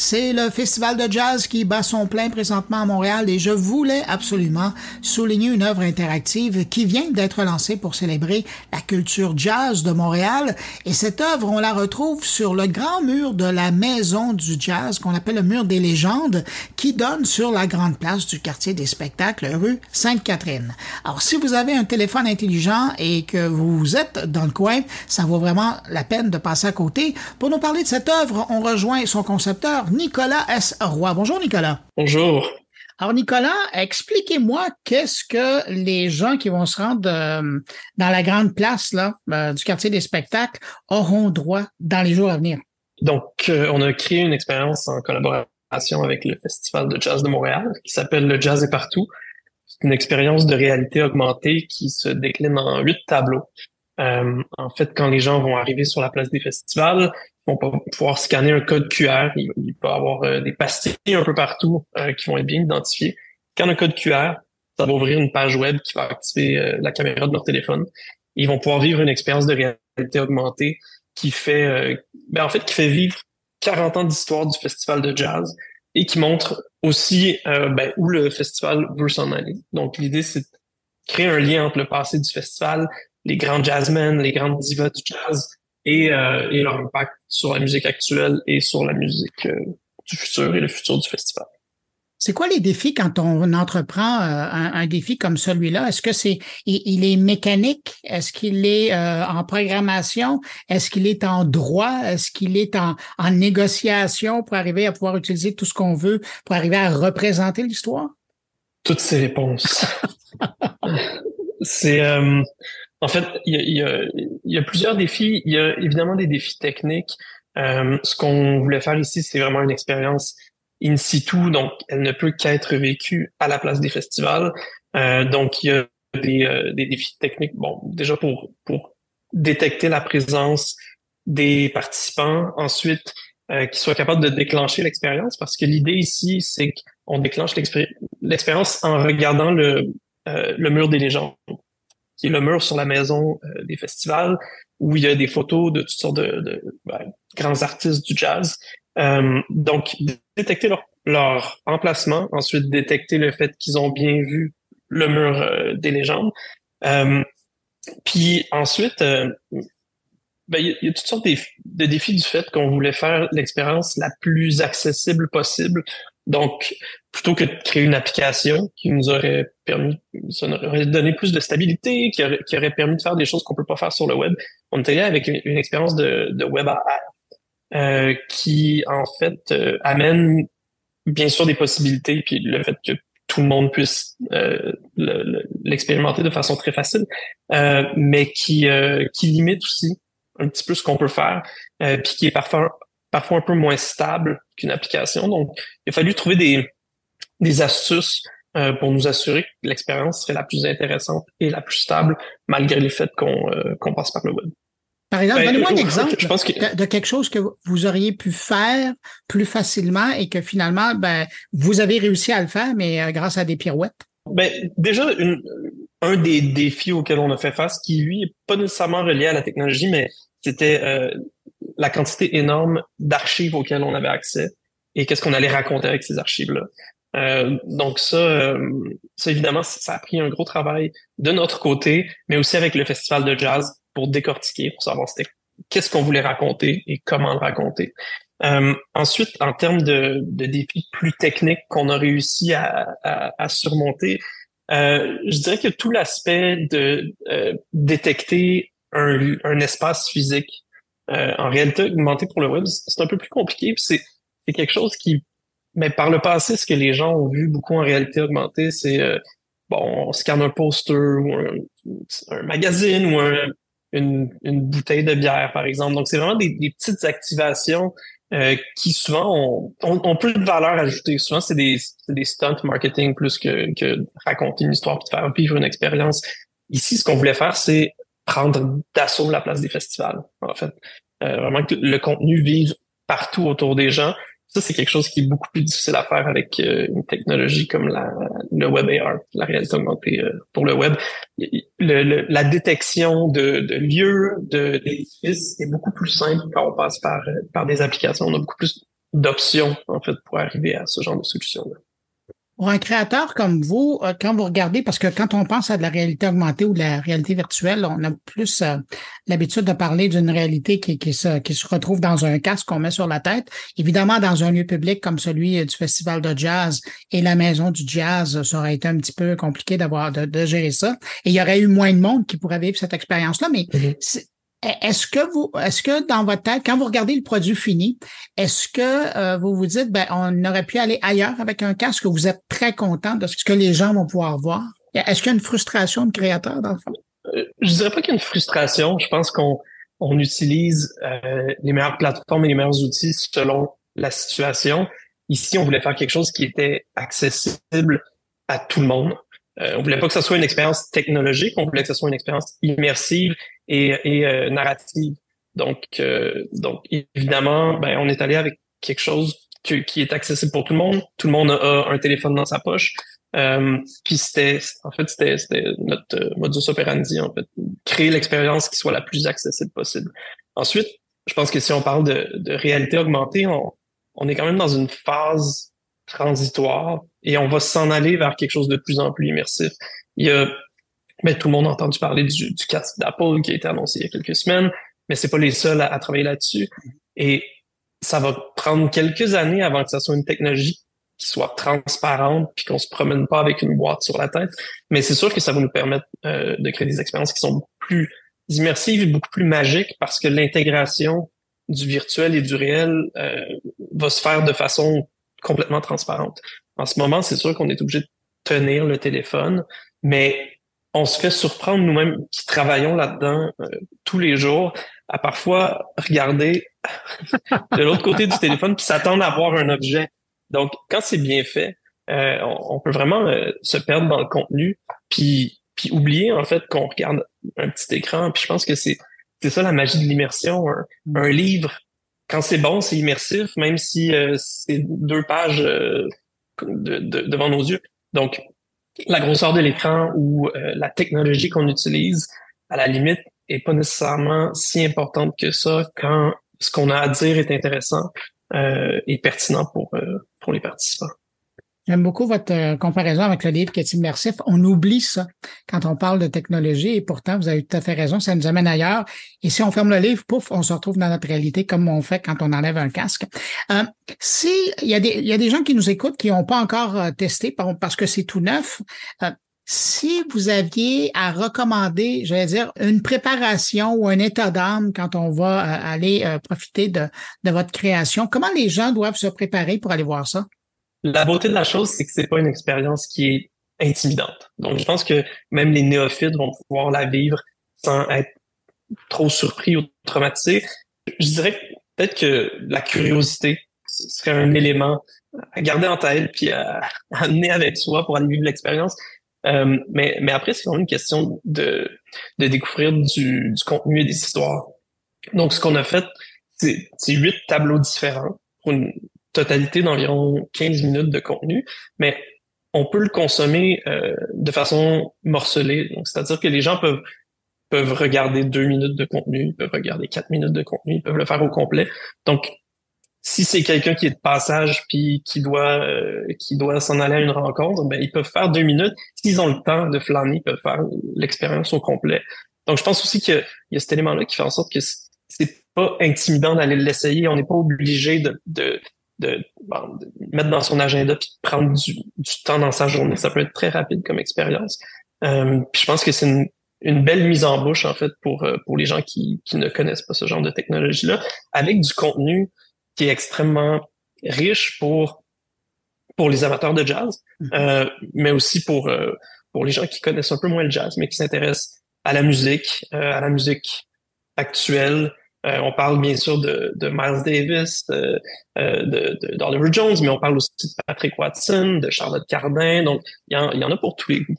C'est le festival de jazz qui bat son plein présentement à Montréal et je voulais absolument souligner une œuvre interactive qui vient d'être lancée pour célébrer la culture jazz de Montréal. Et cette œuvre, on la retrouve sur le grand mur de la maison du jazz qu'on appelle le mur des légendes qui donne sur la grande place du quartier des spectacles rue Sainte-Catherine. Alors si vous avez un téléphone intelligent et que vous êtes dans le coin, ça vaut vraiment la peine de passer à côté. Pour nous parler de cette œuvre, on rejoint son concepteur Nicolas S. Roy. Bonjour Nicolas. Bonjour. Alors Nicolas, expliquez-moi qu'est-ce que les gens qui vont se rendre euh, dans la grande place là, euh, du quartier des spectacles auront droit dans les jours à venir? Donc, euh, on a créé une expérience en collaboration avec le Festival de jazz de Montréal qui s'appelle Le Jazz est partout. C'est une expérience de réalité augmentée qui se décline en huit tableaux. en fait, quand les gens vont arriver sur la place des festivals, vont pouvoir scanner un code QR. Il, peut y avoir euh, des pastilles un peu partout euh, qui vont être bien identifiées. Quand un code QR, ça va ouvrir une page web qui va activer euh, la caméra de leur téléphone. Ils vont pouvoir vivre une expérience de réalité augmentée qui fait, ben en fait, qui fait vivre 40 ans d'histoire du festival de jazz et qui montre aussi ben, où le festival veut s'en aller. Donc l'idée, c'est de créer un lien entre le passé du festival, les grands jazzmen, les grandes divas du jazz, et, euh, et leur impact sur la musique actuelle et sur la musique euh, du futur et le futur du festival. C'est quoi les défis quand on entreprend euh, un, défi comme celui-là? Est-ce que c'est il, est mécanique? Est-ce qu'il est en programmation? Est-ce qu'il est en droit? Est-ce qu'il est en, en négociation pour arriver à pouvoir utiliser tout ce qu'on veut pour arriver à représenter l'histoire? Toutes ces réponses. c'est en fait, il y a, plusieurs défis. Il y a évidemment des défis techniques. Euh, ce qu'on voulait faire ici, c'est vraiment une expérience in situ, donc elle ne peut qu'être vécue à la place des festivals. Euh, donc, il y a des, euh, défis techniques. Bon, déjà pour, détecter la présence des participants. Ensuite, euh, qu'ils soient capables de déclencher l'expérience, parce que l'idée ici, c'est qu'on déclenche l'expérience en regardant le, le mur des légendes qui est le mur sur la maison euh, des festivals, où il y a des photos de toutes sortes de, ben, grands artistes du jazz. Euh, donc, détecter leur, leur, emplacement, ensuite détecter le fait qu'ils ont bien vu le mur euh, des légendes. puis ensuite, ben, il y, a toutes sortes de défis du fait qu'on voulait faire l'expérience la plus accessible possible donc, plutôt que de créer une application qui nous aurait permis, ça nous aurait donné plus de stabilité, qui aurait, qui aurait permis de faire des choses qu'on peut pas faire sur le web, on était là avec une, expérience de, de web AR euh, qui, en fait, euh, amène bien sûr des possibilités, puis le fait que tout le monde puisse euh, l'expérimenter de façon très facile, euh, mais qui, euh, qui limite aussi un petit peu ce qu'on peut faire, puis qui est parfois parfois un peu moins stable qu'une application. Donc, il a fallu trouver des, des astuces euh, pour nous assurer que l'expérience serait la plus intéressante et la plus stable, malgré le fait qu'on euh, passe par le web. Par exemple, ben, donnez-moi un exemple de, quelque chose que vous auriez pu faire plus facilement et que finalement, ben, vous avez réussi à le faire, mais euh, grâce à des pirouettes. Ben, déjà, une, un des défis auxquels on a fait face, qui lui est pas nécessairement relié à la technologie, mais c'était euh, la quantité énorme d'archives auxquelles on avait accès et qu'est-ce qu'on allait raconter avec ces archives-là. Euh, donc ça, euh, ça évidemment, ça a pris un gros travail de notre côté, mais aussi avec le festival de jazz pour décortiquer, pour savoir c'était qu'est-ce qu'on voulait raconter et comment le raconter. Euh, ensuite, en termes de, de, défis plus techniques qu'on a réussi à, à, à surmonter, euh, je dirais que tout l'aspect de détecter un, un espace physique euh, en réalité augmentée pour le web, c'est un peu plus compliqué. C'est quelque chose qui, mais par le passé, ce que les gens ont vu beaucoup en réalité augmentée, c'est euh, bon, on scanne un poster ou un, magazine ou une, une, bouteille de bière, par exemple. Donc, c'est vraiment des, des, petites activations euh, qui souvent ont, ont, plus de valeur ajoutée. Souvent, c'est des, des stunts marketing plus que, que raconter une histoire et faire vivre une expérience. Ici, ce qu'on voulait faire, c'est prendre d'assaut la place des festivals, en fait. Euh, vraiment que le contenu vive partout autour des gens. Ça, c'est quelque chose qui est beaucoup plus difficile à faire avec euh, une technologie comme la, le web AR, la réalité augmentée euh, pour le web. Le, la détection de, de lieux, de d'édifices est beaucoup plus simple quand on passe par, par des applications. On a beaucoup plus d'options en fait pour arriver à ce genre de solution-là. Pour un créateur comme vous, euh, quand vous regardez, parce que quand on pense à de la réalité augmentée ou de la réalité virtuelle, on a plus euh, l'habitude de parler d'une réalité qui, qui, se, qui se retrouve dans un casque qu'on met sur la tête. Évidemment, dans un lieu public comme celui du Festival de jazz et la Maison du jazz, ça aurait été un petit peu compliqué d'avoir de, de, gérer ça. Et il y aurait eu moins de monde qui pourrait vivre cette expérience-là. Mais mm-hmm. Est-ce que vous, est-ce que dans votre tête, quand vous regardez le produit fini, est-ce que euh, vous vous dites, ben, on aurait pu aller ailleurs avec un casque, que vous êtes très content de ce que les gens vont pouvoir voir? Est-ce qu'il y a une frustration de créateur dans le fond? Euh, je dirais pas qu'il y a une frustration. Je pense qu'on on utilise euh, les meilleures plateformes et les meilleurs outils selon la situation. Ici, on voulait faire quelque chose qui était accessible à tout le monde. Euh, on voulait pas que ce soit une expérience technologique, on voulait que ce soit une expérience immersive et, et euh, narrative. Donc, euh, donc évidemment, ben, on est allé avec quelque chose qui, est accessible pour tout le monde. Tout le monde a un téléphone dans sa poche. Euh, puis c'était, en fait, c'était, notre modus operandi, en fait, créer l'expérience qui soit la plus accessible possible. Ensuite, je pense que si on parle de, de réalité augmentée, on, on est quand même dans une phase transitoire et on va s'en aller vers quelque chose de plus en plus immersif. Il y a, mais tout le monde a entendu parler du, du d'Apple qui a été annoncé il y a quelques semaines, mais c'est pas les seuls à, travailler là-dessus. Et ça va prendre quelques années avant que ça soit une technologie qui soit transparente puis qu'on se promène pas avec une boîte sur la tête. Mais c'est sûr que ça va nous permettre euh, de créer des expériences qui sont plus immersives et beaucoup plus magiques parce que l'intégration du virtuel et du réel euh, va se faire de façon complètement transparente. En ce moment, c'est sûr qu'on est obligé de tenir le téléphone, mais on se fait surprendre nous-mêmes qui travaillons là-dedans euh, tous les jours à parfois regarder de l'autre côté du téléphone puis s'attendre à voir un objet. Donc, quand c'est bien fait, euh, on, peut vraiment euh, se perdre dans le contenu puis puis oublier en fait qu'on regarde un petit écran. Puis je pense que c'est c'est ça la magie de l'immersion. un, livre, quand c'est bon, c'est immersif, même si euh, c'est deux pages euh, de, devant nos yeux. Donc, la grosseur de l'écran ou euh, la technologie qu'on utilise, à la limite, est pas nécessairement si importante que ça quand ce qu'on a à dire est intéressant et pertinent pour, pour les participants. J'aime beaucoup votre euh, comparaison avec le livre qui est immersif. On oublie ça quand on parle de technologie et pourtant, vous avez tout à fait raison, ça nous amène ailleurs. Et si on ferme le livre, pouf, on se retrouve dans notre réalité comme on fait quand on enlève un casque. Euh, si il y, a des, y a des gens qui nous écoutent qui n'ont pas encore euh, testé parce que c'est tout neuf, euh, si vous aviez à recommander, je vais dire, une préparation ou un état d'âme quand on va aller profiter de, de votre création, comment les gens doivent se préparer pour aller voir ça? La beauté de la chose, c'est que c'est pas une expérience qui est intimidante. Donc, je pense que même les néophytes vont pouvoir la vivre sans être trop surpris ou traumatisés. Je dirais peut-être que la curiosité serait un élément à garder en tête puis à, amener avec soi pour aller vivre l'expérience. Euh, mais, mais après, c'est vraiment une question de, de découvrir du, du contenu et des histoires. Donc, ce qu'on a fait, c'est huit tableaux différents pour une, totalité d'environ 15 minutes de contenu, mais on peut le consommer euh, de façon morcelée. C'est-à-dire que les gens peuvent peuvent regarder deux minutes de contenu, peuvent regarder quatre minutes de contenu, ils peuvent le faire au complet. Donc, si c'est quelqu'un qui est de passage puis qui doit euh, qui doit s'en aller à une rencontre, ben ils peuvent faire deux minutes. S'ils ont le temps de flâner, ils peuvent faire l'expérience au complet. Donc, je pense aussi qu'il y a cet élément-là qui fait en sorte que c'est pas intimidant d'aller l'essayer. On n'est pas obligé de de, mettre dans son agenda puis de prendre du, temps dans sa journée. Ça peut être très rapide comme expérience. Euh, puis je pense que c'est une, une, belle mise en bouche en fait pour euh, pour les gens qui, qui ne connaissent pas ce genre de technologie là, avec du contenu qui est extrêmement riche pour pour les amateurs de jazz, mm-hmm. euh, mais aussi pour euh, pour les gens qui connaissent un peu moins le jazz, mais qui s'intéressent à la musique, à la musique actuelle, euh, on parle bien sûr de, Miles Davis, de, euh, d'Oliver Jones, mais on parle aussi de Patrick Watson, de Charlotte Cardin. Donc, il y en, a pour tous les goûts.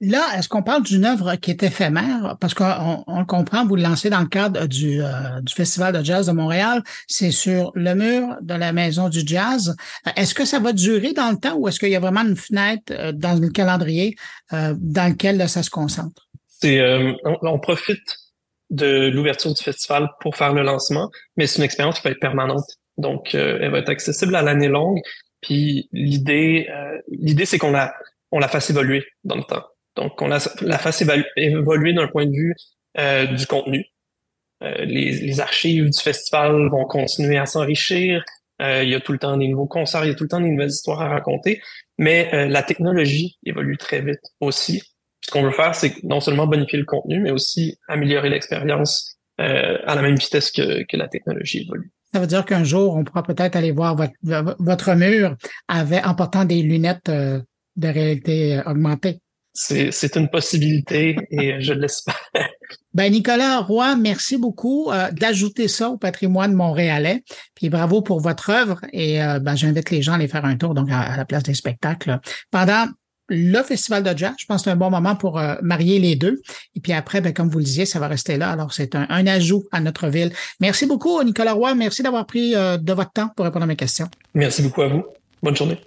Là, est-ce qu'on parle d'une œuvre qui est éphémère? Parce qu'on on comprend, vous le lancez dans le cadre du, euh, du Festival de jazz de Montréal. C'est sur le mur de la Maison du Jazz. Est-ce que ça va durer dans le temps ou est-ce qu'il y a vraiment une fenêtre dans le calendrier dans lequel ça se concentre? C'est, on profite de l'ouverture du festival pour faire le lancement, mais c'est une expérience qui peut être permanente. Donc, elle va être accessible à l'année longue. Puis l'idée, l'idée, c'est qu'on la, on la fasse évoluer dans le temps. Donc, on la, fasse évoluer d'un point de vue du contenu. Les, les, archives du festival vont continuer à s'enrichir. il y a tout le temps des nouveaux concerts, il y a tout le temps des nouvelles histoires à raconter. Mais la technologie évolue très vite aussi. Ce qu'on veut faire, c'est non seulement bonifier le contenu, mais aussi améliorer l'expérience euh, à la même vitesse que, que la technologie évolue. Ça veut dire qu'un jour, on pourra peut-être aller voir votre, votre mur avec, en portant des lunettes euh, de réalité euh, augmentée. C'est une possibilité et je l'espère. Ben Nicolas Roy, merci beaucoup d'ajouter ça au patrimoine montréalais. Puis bravo pour votre œuvre et ben, j'invite les gens à aller faire un tour donc à, la place des spectacles pendant le festival de jazz. Je pense que c'est un bon moment pour euh, marier les deux. Et puis après, ben, comme vous le disiez, ça va rester là. Alors, c'est un, ajout à notre ville. Merci beaucoup, Nicolas Roy. Merci d'avoir pris euh, de votre temps pour répondre à mes questions. Merci beaucoup à vous. Bonne journée.